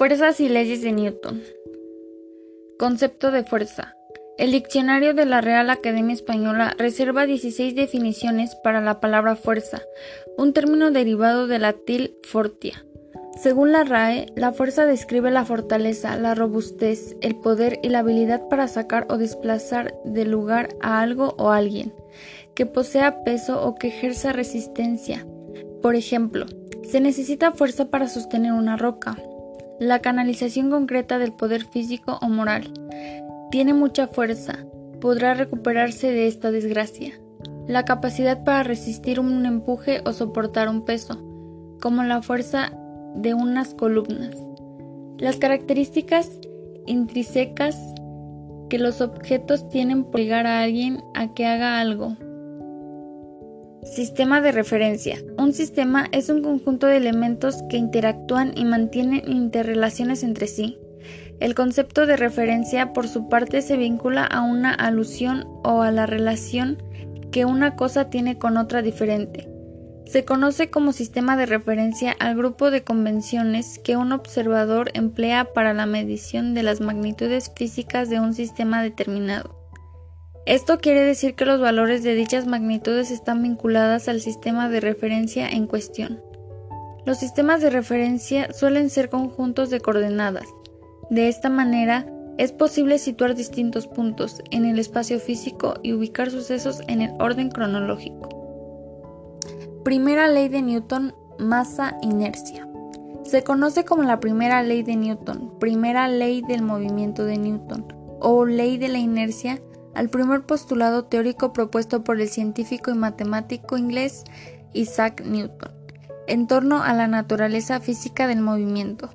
Fuerzas y leyes de Newton. Concepto de fuerza. El diccionario de la Real Academia Española reserva 16 definiciones para la palabra fuerza, un término derivado de latín fortia. Según la RAE, la fuerza describe la fortaleza, la robustez, el poder y la habilidad para sacar o desplazar del lugar a algo o alguien, que posea peso o que ejerza resistencia. Por ejemplo, se necesita fuerza para sostener una roca, la canalización concreta del poder físico o moral. Tiene mucha fuerza, podrá recuperarse de esta desgracia. La capacidad para resistir un empuje o soportar un peso, como la fuerza de unas columnas. Las características intrínsecas que los objetos tienen por llegar a alguien a que haga algo, Sistema de referencia. Un sistema es un conjunto de elementos que interactúan y mantienen interrelaciones entre sí. El concepto de referencia, por su parte, se vincula a una alusión o a la relación que una cosa tiene con otra diferente. Se conoce como sistema de referencia al grupo de convenciones que un observador emplea para la medición de las magnitudes físicas de un sistema determinado. Esto quiere decir que los valores de dichas magnitudes están vinculadas al sistema de referencia en cuestión. Los sistemas de referencia suelen ser conjuntos de coordenadas. De esta manera, es posible situar distintos puntos en el espacio físico y ubicar sucesos en el orden cronológico. Primera ley de Newton, masa-inercia. Se conoce como la primera ley de Newton, primera ley del movimiento de Newton o ley de la inercia al primer postulado teórico propuesto por el científico y matemático inglés Isaac Newton, en torno a la naturaleza física del movimiento.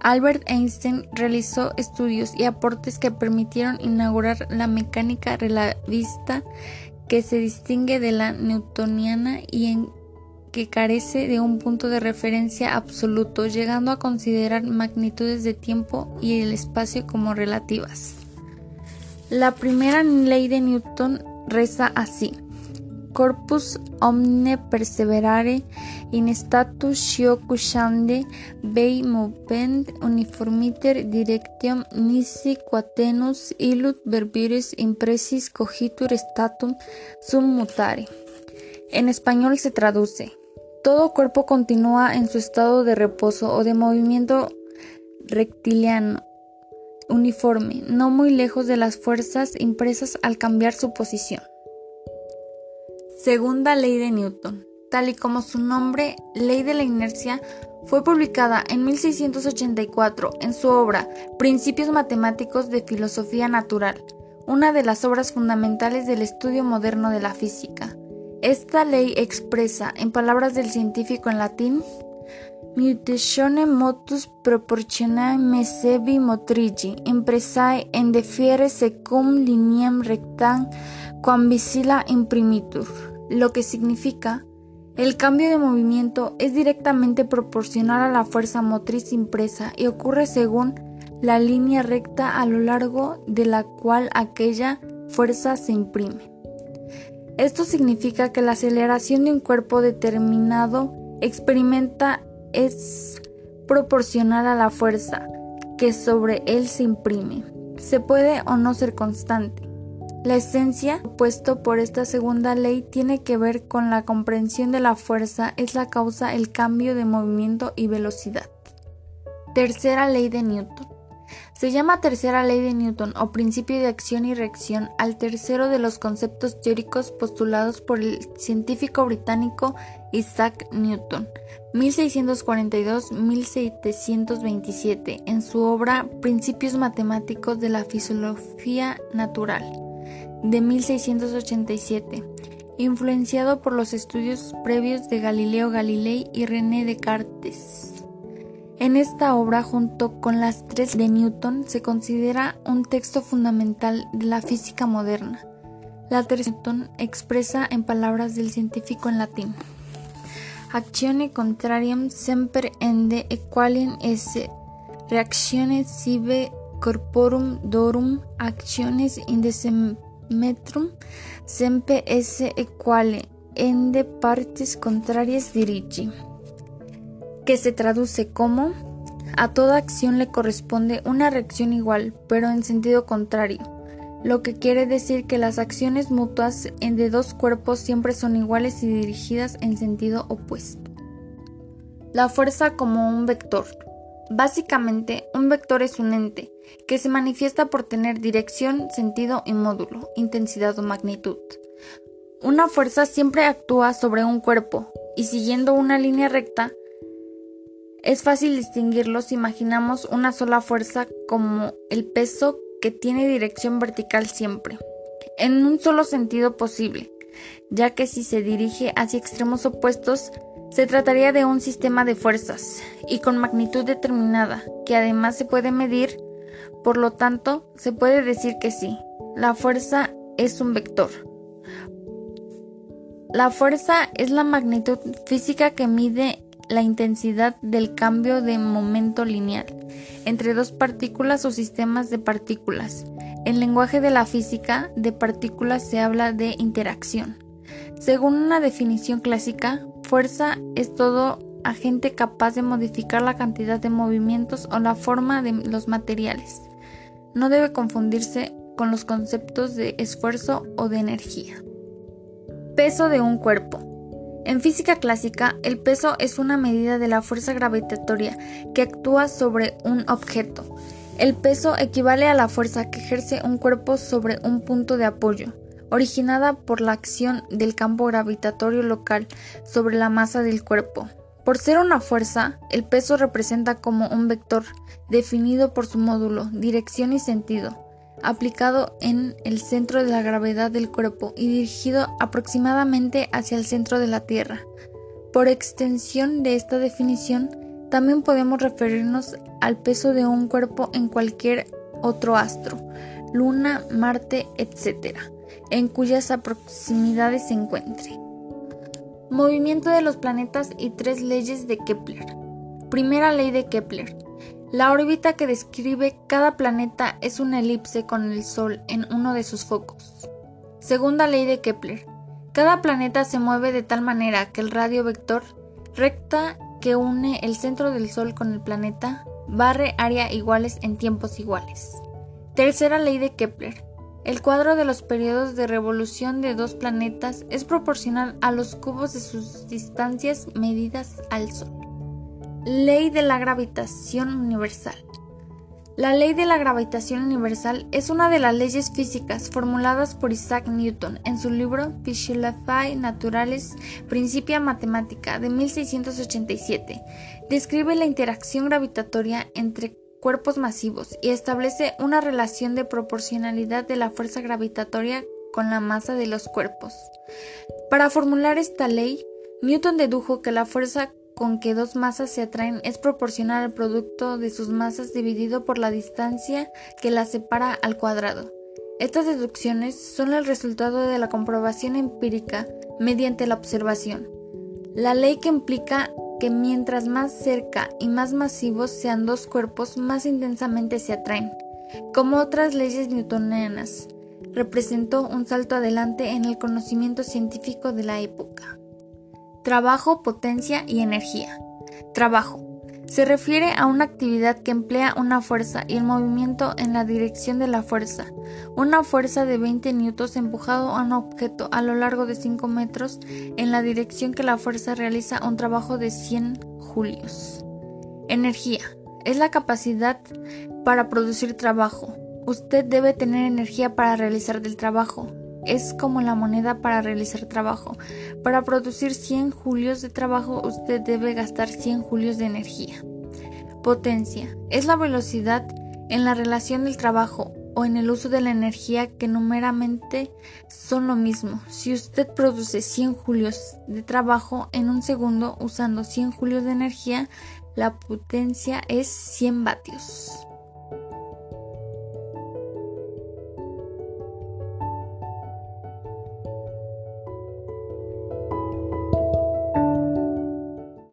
Albert Einstein realizó estudios y aportes que permitieron inaugurar la mecánica relativista que se distingue de la newtoniana y en que carece de un punto de referencia absoluto, llegando a considerar magnitudes de tiempo y el espacio como relativas. La primera ley de Newton reza así: Corpus omne perseverare in scio cushande bei movent uniformiter directium nisi quatenus illut verbiris impresis cogitur statum sum mutare. En español se traduce: Todo cuerpo continúa en su estado de reposo o de movimiento rectiliano uniforme, no muy lejos de las fuerzas impresas al cambiar su posición. Segunda ley de Newton. Tal y como su nombre, Ley de la Inercia, fue publicada en 1684 en su obra Principios Matemáticos de Filosofía Natural, una de las obras fundamentales del estudio moderno de la física. Esta ley expresa, en palabras del científico en latín, Mutatione motus proportionae mesevi motrigi, impresae en defiere secum lineam rectam quam visila imprimitur, lo que significa el cambio de movimiento es directamente proporcional a la fuerza motriz impresa y ocurre según la línea recta a lo largo de la cual aquella fuerza se imprime. Esto significa que la aceleración de un cuerpo determinado experimenta es proporcional a la fuerza que sobre él se imprime. Se puede o no ser constante. La esencia opuesto por esta segunda ley tiene que ver con la comprensión de la fuerza es la causa el cambio de movimiento y velocidad. Tercera ley de Newton. Se llama tercera ley de Newton o principio de acción y reacción al tercero de los conceptos teóricos postulados por el científico británico Isaac Newton, 1642-1727, en su obra Principios Matemáticos de la Fisiología Natural, de 1687, influenciado por los estudios previos de Galileo Galilei y René Descartes. En esta obra, junto con las tres de Newton, se considera un texto fundamental de la física moderna. La tercera expresa en palabras del científico en latín. Actione contrarium semper ende equalem esse reactiones sive corporum dorum actiones indesemetrum semper esse equale ende partes contrarias dirigi que se traduce como a toda acción le corresponde una reacción igual, pero en sentido contrario, lo que quiere decir que las acciones mutuas de dos cuerpos siempre son iguales y dirigidas en sentido opuesto. La fuerza como un vector. Básicamente, un vector es un ente que se manifiesta por tener dirección, sentido y módulo, intensidad o magnitud. Una fuerza siempre actúa sobre un cuerpo y siguiendo una línea recta es fácil distinguirlo si imaginamos una sola fuerza como el peso que tiene dirección vertical siempre, en un solo sentido posible, ya que si se dirige hacia extremos opuestos, se trataría de un sistema de fuerzas y con magnitud determinada, que además se puede medir, por lo tanto, se puede decir que sí, la fuerza es un vector. La fuerza es la magnitud física que mide la intensidad del cambio de momento lineal entre dos partículas o sistemas de partículas. En lenguaje de la física de partículas se habla de interacción. Según una definición clásica, fuerza es todo agente capaz de modificar la cantidad de movimientos o la forma de los materiales. No debe confundirse con los conceptos de esfuerzo o de energía. Peso de un cuerpo. En física clásica, el peso es una medida de la fuerza gravitatoria que actúa sobre un objeto. El peso equivale a la fuerza que ejerce un cuerpo sobre un punto de apoyo, originada por la acción del campo gravitatorio local sobre la masa del cuerpo. Por ser una fuerza, el peso representa como un vector, definido por su módulo, dirección y sentido aplicado en el centro de la gravedad del cuerpo y dirigido aproximadamente hacia el centro de la Tierra. Por extensión de esta definición, también podemos referirnos al peso de un cuerpo en cualquier otro astro, luna, Marte, etc., en cuyas proximidades se encuentre. Movimiento de los planetas y tres leyes de Kepler. Primera ley de Kepler. La órbita que describe cada planeta es una elipse con el Sol en uno de sus focos. Segunda ley de Kepler. Cada planeta se mueve de tal manera que el radio vector recta que une el centro del Sol con el planeta barre área iguales en tiempos iguales. Tercera ley de Kepler. El cuadro de los periodos de revolución de dos planetas es proporcional a los cubos de sus distancias medidas al Sol. Ley de la gravitación universal. La ley de la gravitación universal es una de las leyes físicas formuladas por Isaac Newton en su libro Physiologiae Naturalis Principia Mathematica de 1687. Describe la interacción gravitatoria entre cuerpos masivos y establece una relación de proporcionalidad de la fuerza gravitatoria con la masa de los cuerpos. Para formular esta ley, Newton dedujo que la fuerza con que dos masas se atraen es proporcional al producto de sus masas dividido por la distancia que las separa al cuadrado. Estas deducciones son el resultado de la comprobación empírica mediante la observación. La ley que implica que mientras más cerca y más masivos sean dos cuerpos, más intensamente se atraen. Como otras leyes newtonianas, representó un salto adelante en el conocimiento científico de la época. Trabajo, potencia y energía. Trabajo. Se refiere a una actividad que emplea una fuerza y el movimiento en la dirección de la fuerza. Una fuerza de 20 newtons empujado a un objeto a lo largo de 5 metros en la dirección que la fuerza realiza un trabajo de 100 julios. Energía. Es la capacidad para producir trabajo. Usted debe tener energía para realizar el trabajo es como la moneda para realizar trabajo. Para producir 100 julios de trabajo usted debe gastar 100 julios de energía. Potencia es la velocidad en la relación del trabajo o en el uso de la energía que numeramente son lo mismo. Si usted produce 100 julios de trabajo en un segundo usando 100 julios de energía, la potencia es 100 vatios.